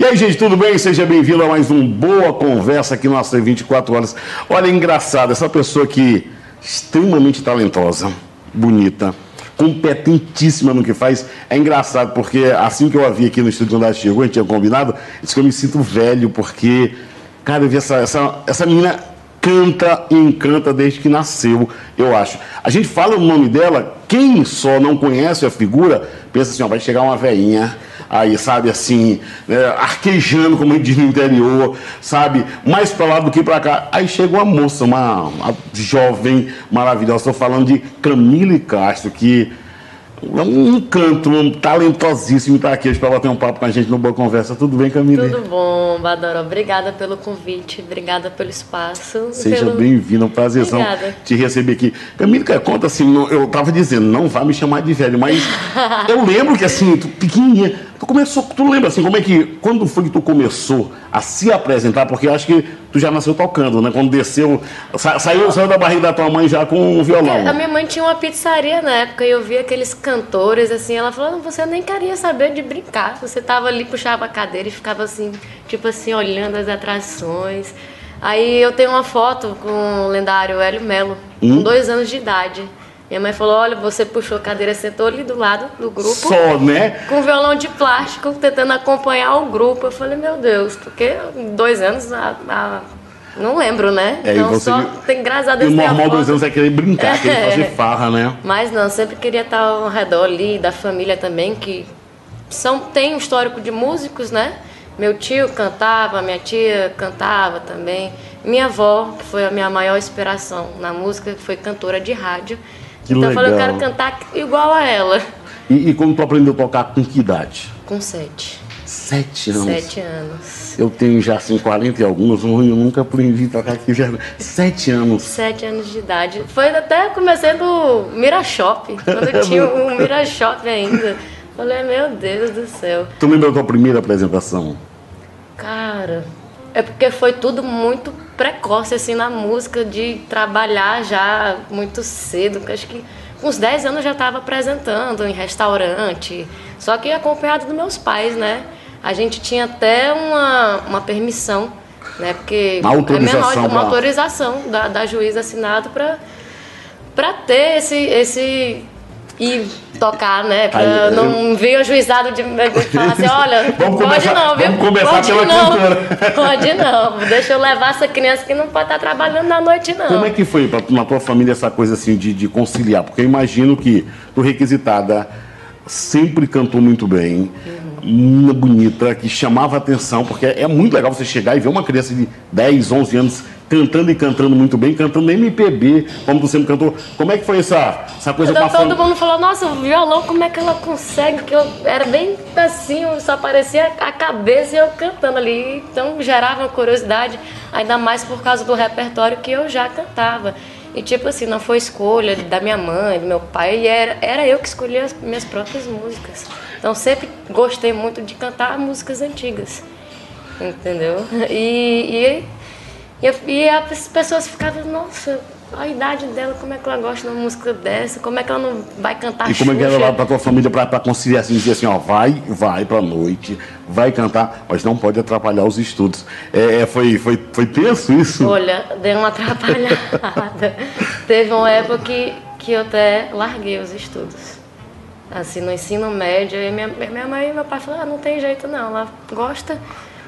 E aí, gente, tudo bem? Seja bem-vindo a mais um Boa Conversa aqui no nosso 24 Horas. Olha, engraçado, essa pessoa aqui, extremamente talentosa, bonita, competentíssima no que faz. É engraçado, porque assim que eu a vi aqui no estúdio ela chegou, a gente tinha combinado, disse que eu me sinto velho, porque, cara, eu vi essa, essa, essa menina canta e encanta desde que nasceu, eu acho. A gente fala o nome dela, quem só não conhece a figura, pensa assim, ó, vai chegar uma veinha aí, sabe, assim, né, arquejando, como a gente diz no interior, sabe, mais para lá do que para cá. Aí chega uma moça, uma, uma jovem maravilhosa, estou falando de Camille Castro, que um encanto, um talentosíssimo estar aqui para bater um papo com a gente no Boa Conversa. Tudo bem, Camila? Tudo bom, Badoro. Obrigada pelo convite, obrigada pelo espaço. Seja pelo... bem-vindo, é um prazerzão obrigada. te receber aqui. Camila, conta assim, eu estava dizendo, não vá me chamar de velho, mas eu lembro que assim, tu pequenininha, tu começou, tu lembra assim, como é que, quando foi que tu começou a se apresentar? Porque eu acho que tu já nasceu tocando, né? Quando desceu, sa saiu, saiu da barriga da tua mãe já com um violão. A minha mãe tinha uma pizzaria na época e eu via aqueles cantores assim, ela falou, você nem queria saber de brincar, você tava ali, puxava a cadeira e ficava assim, tipo assim, olhando as atrações. Aí eu tenho uma foto com o lendário Hélio Melo, hum? com dois anos de idade. Minha mãe falou: olha, você puxou a cadeira, sentou ali do lado do grupo. Só, né? Com violão de plástico, tentando acompanhar o grupo. Eu falei: meu Deus, porque dois anos. A, a, não lembro, né? É, então só tem graças a Deus. E o normal dois anos é querer brincar, é. querer fazer farra, né? Mas não, sempre queria estar ao redor ali, da família também, que são, tem um histórico de músicos, né? Meu tio cantava, minha tia cantava também. Minha avó, que foi a minha maior inspiração na música, foi cantora de rádio. Que então legal. eu falei, eu quero cantar igual a ela. E, e quando tu aprendeu a tocar, com que idade? Com sete. Sete anos? Sete anos. Eu tenho já assim 40 e alguns, eu nunca aprendi a tocar aqui já. Sete anos. Sete anos de idade. Foi até comecei do Mirashop, quando tinha um Mirashop ainda. Falei, meu Deus do céu. Tu lembra da tua primeira apresentação? Cara, é porque foi tudo muito precoce assim na música, de trabalhar já muito cedo. Acho que com uns 10 anos já estava apresentando em restaurante, só que acompanhado dos meus pais, né? A gente tinha até uma, uma permissão, né? Porque uma autorização, é menor, uma autorização da, da juíza assinado para ter esse, esse e tocar, né? Pra Aí, não eu... vir o juizado de falar assim, olha, vamos pode começar, não, viu? Vamos começar pode pela não, cultura. Pode não. Deixa eu levar essa criança que não pode estar trabalhando na noite, não. Como é que foi pra, na tua família essa coisa assim de, de conciliar? Porque eu imagino que tu requisitada sempre cantou muito bem. Menina bonita, que chamava atenção, porque é muito legal você chegar e ver uma criança de 10, 11 anos cantando e cantando muito bem, cantando MPB, como você sempre cantou. Como é que foi essa, essa coisa então, a Todo mundo falou, nossa, o violão, como é que ela consegue? Que eu era bem assim, só aparecia a cabeça e eu cantando ali. Então gerava uma curiosidade, ainda mais por causa do repertório que eu já cantava. E tipo assim, não foi escolha da minha mãe, do meu pai, era, era eu que escolhia as minhas próprias músicas. Então sempre gostei muito de cantar músicas antigas, entendeu? E, e, e, e as pessoas ficavam, nossa, a idade dela, como é que ela gosta de uma música dessa? Como é que ela não vai cantar E como é que ela vai pra tua família pra, pra conciliar assim, dizer assim, ó, vai, vai pra noite, vai cantar, mas não pode atrapalhar os estudos. É, é foi, foi, foi tenso isso? Olha, deu uma atrapalhada. Teve uma época que, que eu até larguei os estudos assim, no ensino médio, e minha, minha mãe e meu pai falaram, ah, não tem jeito não, ela gosta,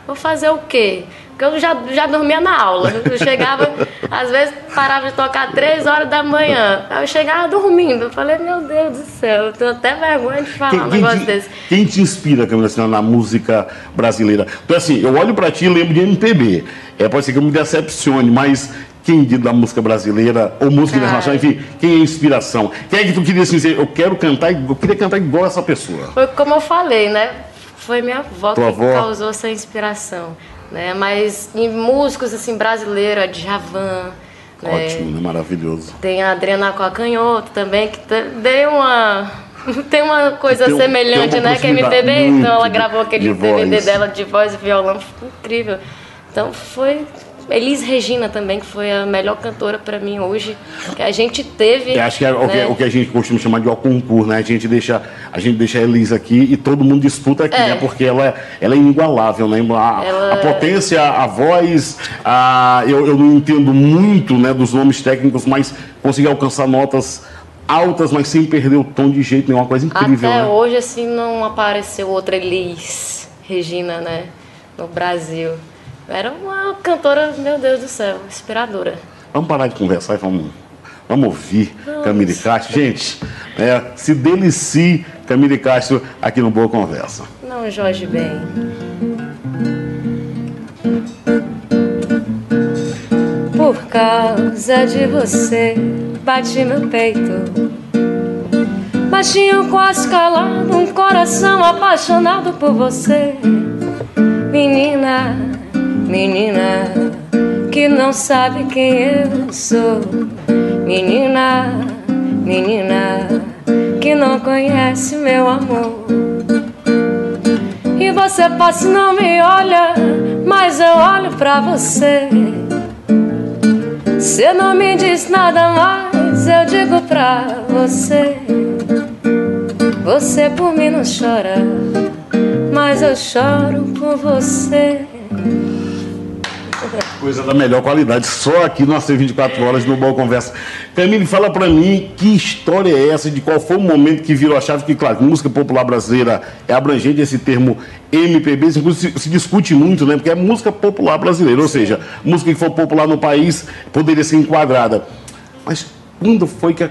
vou fazer o quê? Porque eu já, já dormia na aula, eu chegava, às vezes parava de tocar três horas da manhã, aí eu chegava dormindo, eu falei, meu Deus do céu, eu tenho até vergonha de falar quem, um negócio te, desse. Quem te inspira, Camila, assim, na música brasileira? Então assim, eu olho para ti e lembro de MPB, é, pode ser que eu me decepcione, mas quem da música brasileira ou música Cara. internacional, enfim, quem é inspiração? Quem é que tu queria assim, dizer, eu quero cantar, eu queria cantar igual essa pessoa? Foi como eu falei, né? Foi minha avó Tua que avó? causou essa inspiração, né? Mas em músicos assim brasileiros, a Djavan, né? Ótimo, né? maravilhoso. Tem a Adriana Coacanhoto também, que deu uma tem uma coisa tem, semelhante, tem uma né? Que é MPB, então ela gravou aquele DVD voz. dela de voz e violão, ficou incrível. Então foi Elis Regina também, que foi a melhor cantora para mim hoje, que a gente teve. Eu acho que é o, que, né? o que a gente costuma chamar de ó concurso, né? A gente deixa a, gente deixa a Elis aqui e todo mundo disputa aqui, É. né? Porque ela, é- ela é inigualável, né? A, Ela- a potência, a voz, a, eu, eu não entendo muito né, dos nomes técnicos, mas consegui alcançar notas altas, mas sem perder o tom de jeito nenhum. Uma coisa incrível, Até né? hoje, assim, não apareceu outra Elis Regina, né? No Brasil. Era uma cantora, meu Deus do céu, inspiradora. Vamos parar de conversar e vamos, vamos ouvir Camille Castro. Gente, é, se delicie Camille Castro aqui no Boa Conversa. Não, Jorge bem. Por causa de você, bati meu peito. Baixinho, quase calado, um coração apaixonado por você. Menina, menina, que não sabe quem eu sou. Menina, menina, que não conhece meu amor. E você passa não me olha, mas eu olho pra você. Você não me diz nada mais, eu digo pra você. Você por mim não chora, mas eu choro por você. Coisa da melhor qualidade, só aqui no AC 24 Horas no Boa Conversa. Camille, fala pra mim que história é essa, de qual foi o momento que virou a chave, que, claro, música popular brasileira é abrangente, esse termo MPB, se, se discute muito, né? Porque é música popular brasileira, ou seja, música que for popular no país poderia ser enquadrada. Mas quando foi que a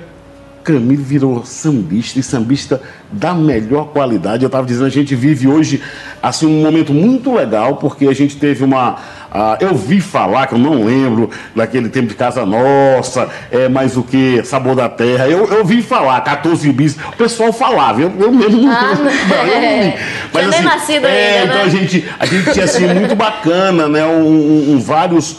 Camille virou sambista e sambista da melhor qualidade. Eu estava dizendo, a gente vive hoje assim um momento muito legal, porque a gente teve uma. Ah, eu vi falar, que eu não lembro, daquele tempo de Casa Nossa, é, mais o que? Sabor da Terra. Eu, eu vi falar, 14 bis. O pessoal falava, eu, eu mesmo não. Ah, não, eu não nem nascido é, ainda, então né? a gente, a gente tinha assim, muito bacana, né? Um, um- um vários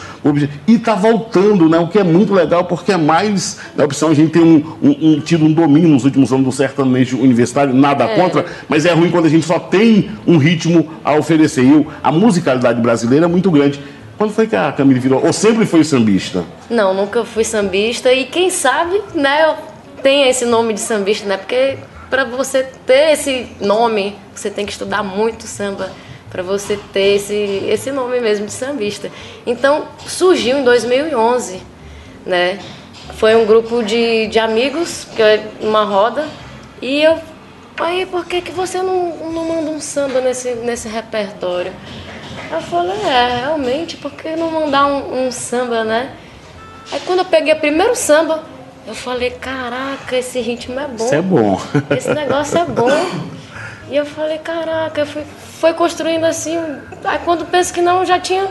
E está voltando, né? O que é muito legal, porque é mais né, opção. A gente tem um, um- um- tido um domínio nos últimos anos do sertanejo universitário, nada contra, mas é ruim quando a gente só tem um ritmo a oferecer. E a musicalidade brasileira é muito grande. Quando foi que a Camille virou? Ou sempre foi sambista? Não, nunca fui sambista e quem sabe, né, eu tenho esse nome de sambista, né? Porque para você ter esse nome, você tem que estudar muito samba para você ter esse esse nome mesmo de sambista. Então, surgiu em 2011, né? Foi um grupo de, de amigos, que é uma roda, e eu aí por que que você não, não manda um samba nesse nesse repertório? Eu falei, é, realmente, por que não mandar um, um samba, né? Aí quando eu peguei o primeiro samba, eu falei, caraca, esse ritmo é bom. Isso é bom. Esse negócio é bom. E eu falei, caraca, eu fui, foi construindo assim. Aí quando penso que não, já tinha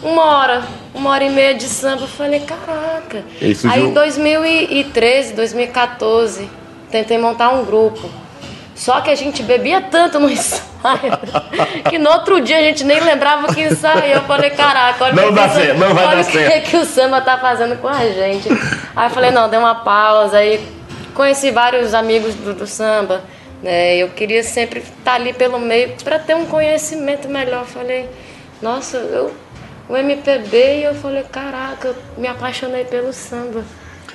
uma hora, uma hora e meia de samba. Eu falei, caraca. E aí em 2013, 2014, tentei montar um grupo. Só que a gente bebia tanto no ensaio que no outro dia a gente nem lembrava que ensaiou. Eu falei, caraca, olha Não o que dá certo, samba- não vai olha dar o que, certo. que o samba tá fazendo com a gente. Aí eu falei, não, dei uma pausa. Aí conheci vários amigos do, do samba. Né? Eu queria sempre estar ali pelo meio para ter um conhecimento melhor. Eu falei, nossa, eu, o MPB, e eu falei, caraca, eu me apaixonei pelo samba.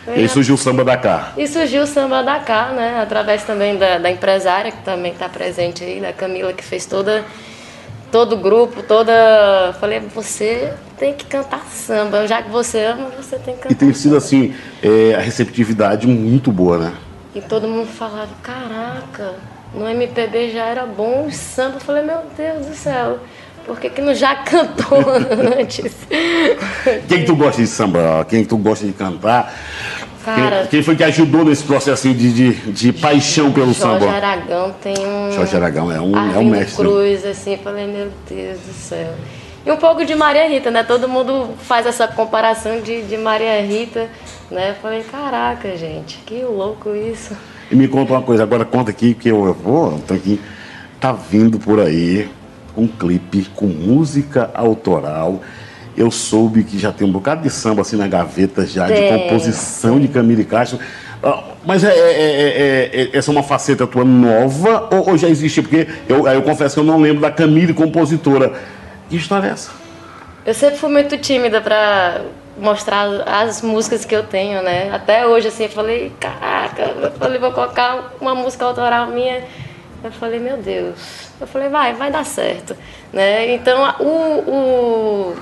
E aí surgiu o samba da cá. e surgiu o Samba da Cá, né? Através também da, da empresária, que também está presente aí, da Camila, que fez toda, todo o grupo, toda. Falei, você tem que cantar samba. Já que você ama, você tem que E cantar. tem sido assim, é, a receptividade muito boa, né? E todo mundo falava, caraca, no MPB já era bom o samba. Eu falei, meu Deus do céu, por que, que não já cantou antes? Quem que tu gosta de samba? Quem que tu gosta de cantar? Cara. Quem, quem foi que ajudou nesse processo de, de, de paixão pelo Jorge samba? Aragão tem um. Jorge Aragão é um, é um mestre. Cruz, assim, falei, meu Deus do céu. E um pouco de Maria Rita, né? Todo mundo faz essa comparação de, de Maria Rita, né? Falei, caraca, gente, que louco isso. E me conta uma coisa, agora conta aqui, que eu, vou, tô aqui, tá vindo por aí um clipe com música autoral. Eu soube que já tem um bocado de samba assim na gaveta já, de Tem. composição de Camille Castro. Ah, Mas é, é- é- é- é- essa é uma faceta tua nova ou, ou já existe? Porque eu, eu confesso que eu não lembro da Camille compositora. Que história é essa? Eu sempre fui muito tímida para mostrar as músicas que eu tenho, né? Até hoje, assim, eu falei, caraca, eu falei, vou colocar uma música autoral minha. Eu falei, meu Deus. Eu falei, vai, vai dar certo. Né? Então, o, o...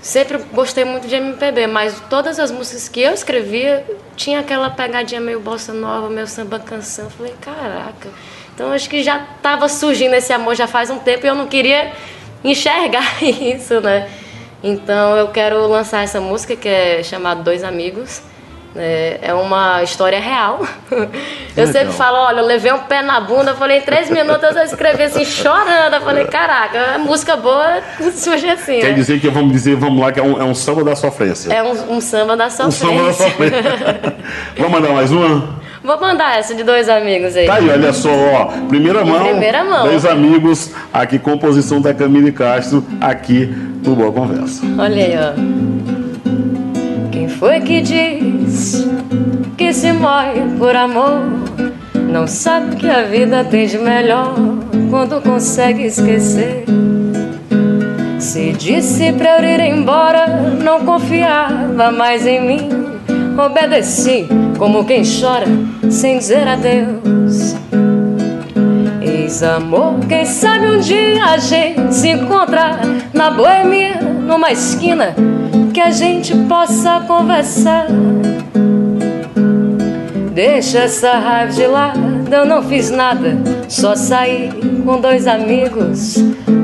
sempre gostei muito de MPB, mas todas as músicas que eu escrevia tinha aquela pegadinha meio bossa nova, meio samba canção. Eu falei, caraca. Então, acho que já estava surgindo esse amor já faz um tempo e eu não queria enxergar isso, né? Então eu quero lançar essa música que é chamada Dois Amigos. É, é uma história real. Eu sempre falo, olha, eu levei um pé na bunda, falei, em três minutos eu escrevi assim, chorando. Eu falei, caraca, música boa surge assim. Quer né? dizer que vamos dizer, vamos lá, que é um, é um samba da sofrência. É um, um samba da sofrência. Um samba da sofrência. vamos mandar mais uma? Vou mandar essa de dois amigos aí. Tá aí, olha só, ó. Primeira mão. Primeira mão. Dois amigos, aqui, composição da Camille Castro, aqui no Boa Conversa. Olha aí, ó. Quem foi que diz que se morre por amor? Não sabe que a vida tem de melhor quando consegue esquecer. Se disse pra eu ir embora, não confiava mais em mim. Obedeci como quem chora sem dizer adeus. Ex-amor, quem sabe um dia a gente se encontra na boemia, numa esquina, que a gente possa conversar. Deixa essa raiva de lado, eu não fiz nada, só saí com dois amigos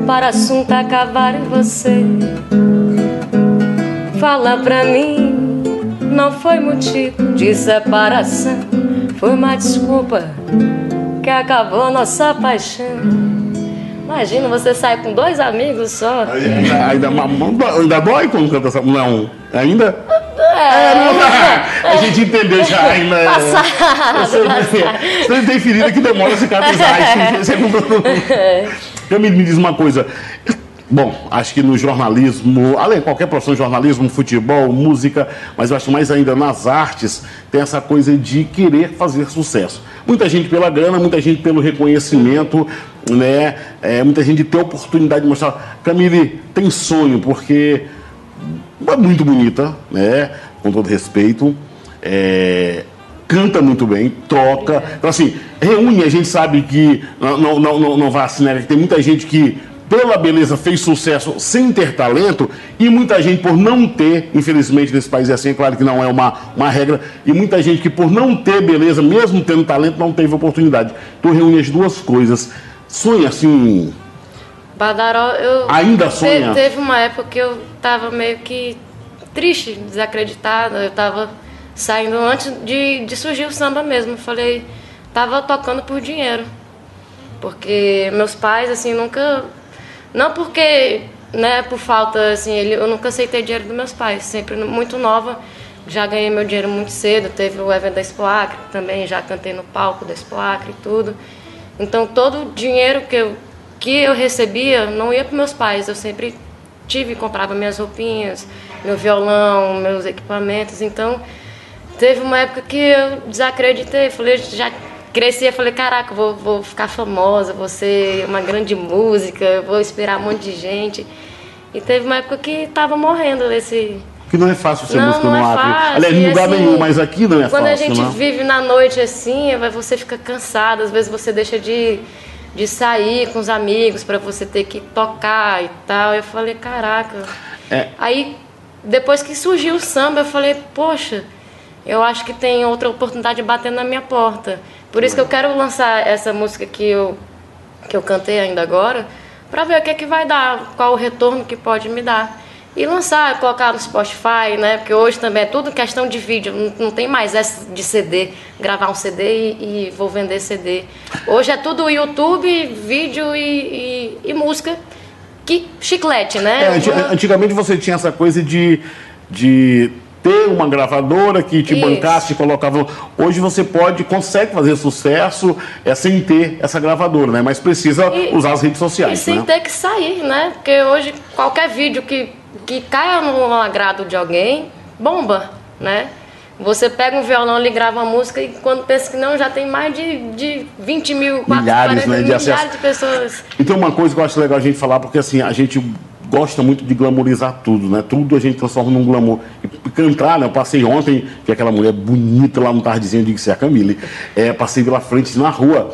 para assunto acabar em você. Fala pra mim não foi motivo de separação, foi uma desculpa que acabou nossa paixão. Imagina você sair com dois amigos só. Ainda, ainda, ainda dói quando canta essa. Não, ainda? É, não, a gente entendeu já ainda. É. Passado, você, você tem ferida que demora a cicatrizar. Isso, me, me diz uma coisa. Bom, acho que no jornalismo, além de qualquer profissão, jornalismo, futebol, música, mas eu acho mais ainda nas artes, tem essa coisa de querer fazer sucesso. Muita gente pela grana, muita gente pelo reconhecimento, né? É, muita gente ter oportunidade de mostrar. Camille tem sonho, porque é muito bonita, né? Com todo respeito. É, canta muito bem, toca. Então, assim, reúne, a gente sabe que não, não, não, não vai assinar, que tem muita gente que pela beleza fez sucesso sem ter talento e muita gente por não ter, infelizmente nesse país é assim, é claro que não é uma, uma regra, e muita gente que por não ter beleza, mesmo tendo talento, não teve oportunidade. Tu reúne as duas coisas. Sonha assim. Badaró, eu. Ainda sonha? Teve uma época que eu tava meio que triste, desacreditada. Eu tava saindo antes de, de surgir o samba mesmo. falei, tava tocando por dinheiro. Porque meus pais, assim, nunca não porque, né, por falta, assim, ele, eu nunca aceitei dinheiro dos meus pais, sempre muito nova, já ganhei meu dinheiro muito cedo, teve o evento da Expoacre também, já cantei no palco da Expoacre e tudo. Então todo o dinheiro que eu, que eu recebia não ia para meus pais, eu sempre tive, comprava minhas roupinhas, meu violão, meus equipamentos, então teve uma época que eu desacreditei, falei, já cresci e falei, caraca, vou, vou ficar famosa, vou ser uma grande música, vou inspirar um monte de gente. E teve uma época que tava morrendo esse. Que não é fácil ser não, música não no é Acre. Fácil. Aliás, em lugar assim, nenhum, mas aqui não é quando fácil. Quando a gente não? vive na noite assim, você fica cansado, às vezes você deixa de, de sair com os amigos para você ter que tocar e tal. Eu falei, caraca. É. Aí, depois que surgiu o samba, eu falei, poxa, eu acho que tem outra oportunidade batendo na minha porta. Por isso que eu quero lançar essa música que eu, que eu cantei ainda agora, para ver o que, é que vai dar, qual o retorno que pode me dar. E lançar, colocar no Spotify, né? Porque hoje também é tudo questão de vídeo, não, não tem mais essa de CD, gravar um CD e, e, vou vender CD. Hoje é tudo YouTube, vídeo e, e, e música. Que chiclete, né? É, antigamente você tinha essa coisa de, de ter uma gravadora que te Isso. bancasse, te colocava. Hoje você pode, consegue fazer sucesso é, sem ter essa gravadora, né? Mas precisa e, usar as redes sociais. E sem né? ter que sair, né? Porque hoje qualquer vídeo que, que caia no agrado de alguém, bomba, né? Você pega um violão e grava uma música e quando pensa que não, já tem mais de, de 20 mil, 4, milhares, 40, né, de milhares de pessoas. Então uma coisa que eu acho legal a gente falar, porque assim, a gente gosta muito de glamorizar tudo, né? Tudo a gente transforma num glamour. E cantar, né? Eu passei ontem, que aquela mulher bonita lá no Tardezinho, eu digo que é a Camille, é, passei pela frente na rua.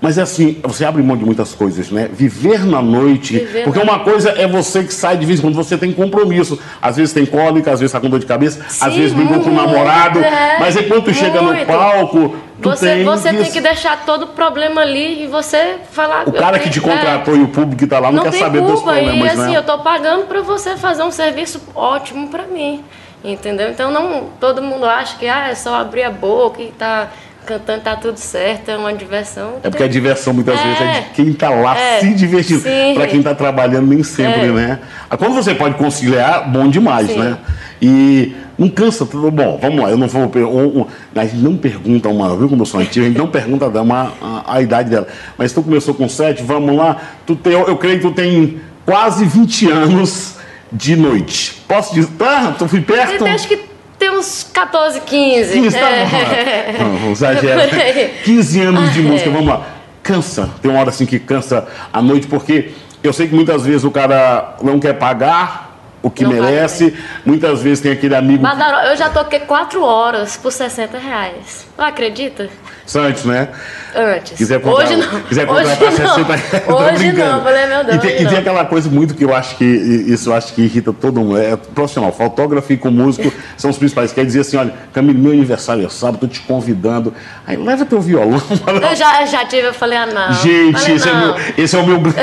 Mas é assim, você abre mão de muitas coisas, né? Viver na noite. Viver porque na uma coisa é você que sai de vez em quando, você tem compromisso. Às vezes tem cólica, às vezes tá com dor de cabeça, às Sim, vezes brigou com o namorado. é, mas enquanto chega no palco, tu Você, tem. você tem que deixar todo o problema ali e você falar. O cara que te contratou e o público que tá lá não, não quer saber dos culpa. problemas, E assim, né? eu tô pagando pra você fazer um serviço ótimo pra mim. Entendeu? Então não todo mundo acha que ah, é só abrir a boca e tá cantando, tá tudo certo, é uma diversão. É porque a diversão muitas É. vezes é de quem tá lá É. se divertindo. Para quem tá trabalhando, nem sempre, É. né? Ah, Quando você pode conciliar, bom demais, Sim. né? E não cansa tudo. Bom, vamos lá, eu não vou. um- um- a gente não pergunta uma, viu como eu sou antigo, a gente não pergunta a dama a, a idade dela. Mas tu começou com sete, vamos lá. Tu tem, eu, eu creio que tu tem quase 20 anos de noite. Posso dizer? Ah, tu fui perto? Eu acho que tem uns 14, 15. 15, tá É. bom. Não, não. Por aí. 15 anos de Ah, música, é. vamos lá. Cansa. Tem uma hora assim que cansa a noite, porque eu sei que muitas vezes o cara não quer pagar o que Não merece. Muitas vezes tem aquele amigo Badaró, eu já toquei 4 horas por 60 reais. Não acredita? Santos, né? Antes. Quiser comprar, hoje não. Quiser hoje contratar não. 60 reais, tô Hoje não. Falei, meu Deus. E tem, e tem aquela coisa muito que eu acho que isso acho que irrita todo mundo. É profissional, fotógrafo e com músico são os principais. Quer dizer assim, olha, Camilo, meu aniversário é sábado, tô te convidando. Aí leva teu violão. Eu já, já tive, eu falei, ah, não. Gente, falei, esse é, não. meu, esse é o meu grande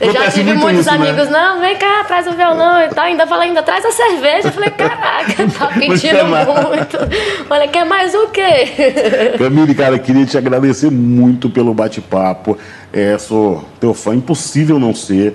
Eu já tive muito muitos isso, né? amigos, não, vem cá, traz o violão e tal. Ainda falei, ainda traz a cerveja. Eu falei, caraca, tá pedindo muito. Olha, quer mais o quê? Camille, cara, queria te agradecer muito pelo bate-papo. É, sou teu fã, impossível não ser.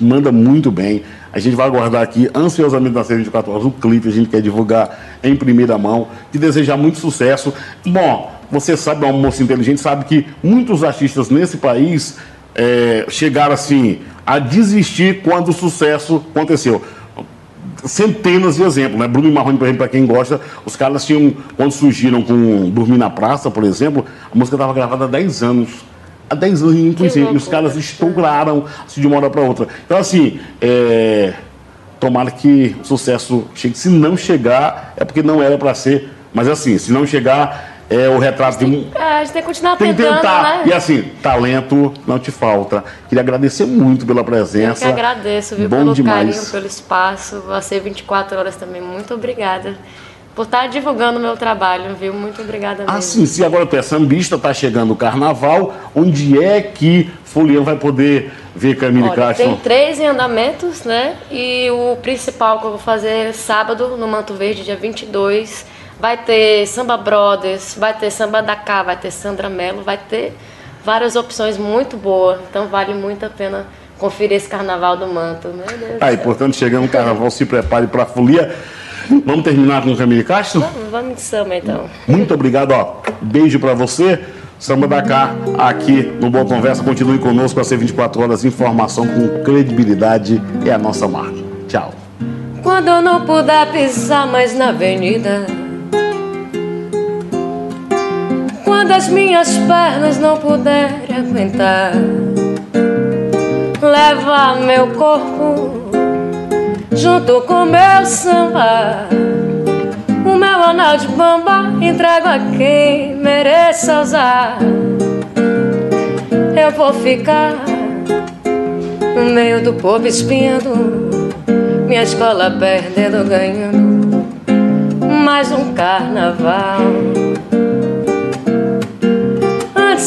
Manda muito bem. A gente vai aguardar aqui ansiosamente na série 24 horas o clipe, a gente quer divulgar em primeira mão. Te desejar muito sucesso. Bom, você sabe, é uma moça inteligente, sabe que muitos artistas nesse país é, chegaram assim a desistir quando o sucesso aconteceu centenas de exemplos, né? Bruno e Marrone, por exemplo, para quem gosta, os caras tinham, quando surgiram com Dormir na Praça, por exemplo, a música estava gravada há 10 anos. Há 10 anos ninguém conhecia. E os caras estouraram assim, de uma hora para outra. Então, assim, é... tomara que o sucesso chegue. Se não chegar, é porque não era para ser. Mas, assim, se não chegar, é o retrato de um. É, a gente tem que continuar Tem que tentando, tentar. né? E assim, talento não te falta. Queria agradecer muito pela Eu presença. que agradeço, viu, Bom pelo demais. carinho, pelo espaço. Você 24 horas também. Muito obrigada por estar divulgando o meu trabalho, viu? Muito obrigada mesmo. Ah, sim, se agora tu é sambista, tá chegando o carnaval, onde é que Folião vai poder ver Camille Olha, Castro? tem três em andamentos, né? E o principal que eu vou fazer sábado, no Manto Verde, dia 22. Vai ter Samba Brothers, vai ter Samba da Cá, vai ter Sandra Mello, vai ter várias opções muito boas. Então vale muito a pena conferir esse carnaval do Manto. Meu Deus do e portanto, chegando o carnaval, se prepare para a folia. Vamos terminar com Camille Castro? Vamos, vamos de samba então. Muito obrigado, ó. Beijo para você. Samba da Cá, aqui no Boa Conversa. Continue conosco a ser 24 horas. Informação com credibilidade é a nossa marca. Tchau. Quando eu não puder pisar mais na avenida Quando as minhas pernas não puderem aguentar. Leva meu corpo junto com meu samba. O meu anel de bamba entrego a quem mereça usar. Eu vou ficar no meio do povo espiando minha escola perdendo, ganhando mais um carnaval.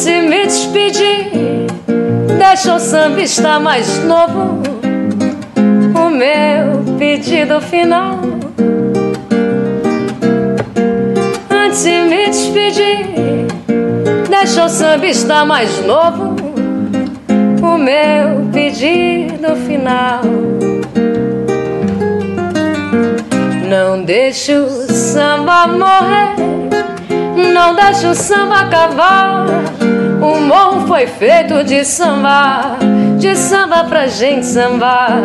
De me despedir, deixa o samba estar mais novo. O meu pedido final. Antes de me despedir, deixa o samba estar mais novo. O meu pedido final. Não deixe o samba morrer, não deixe o samba acabar. O morro foi feito de samba, de samba pra gente sambar.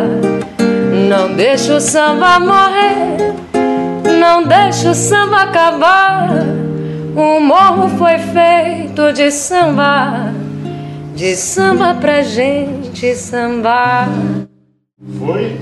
Não deixe o samba morrer, não deixe o samba acabar. O morro foi feito de samba, de samba pra gente sambar. Foi?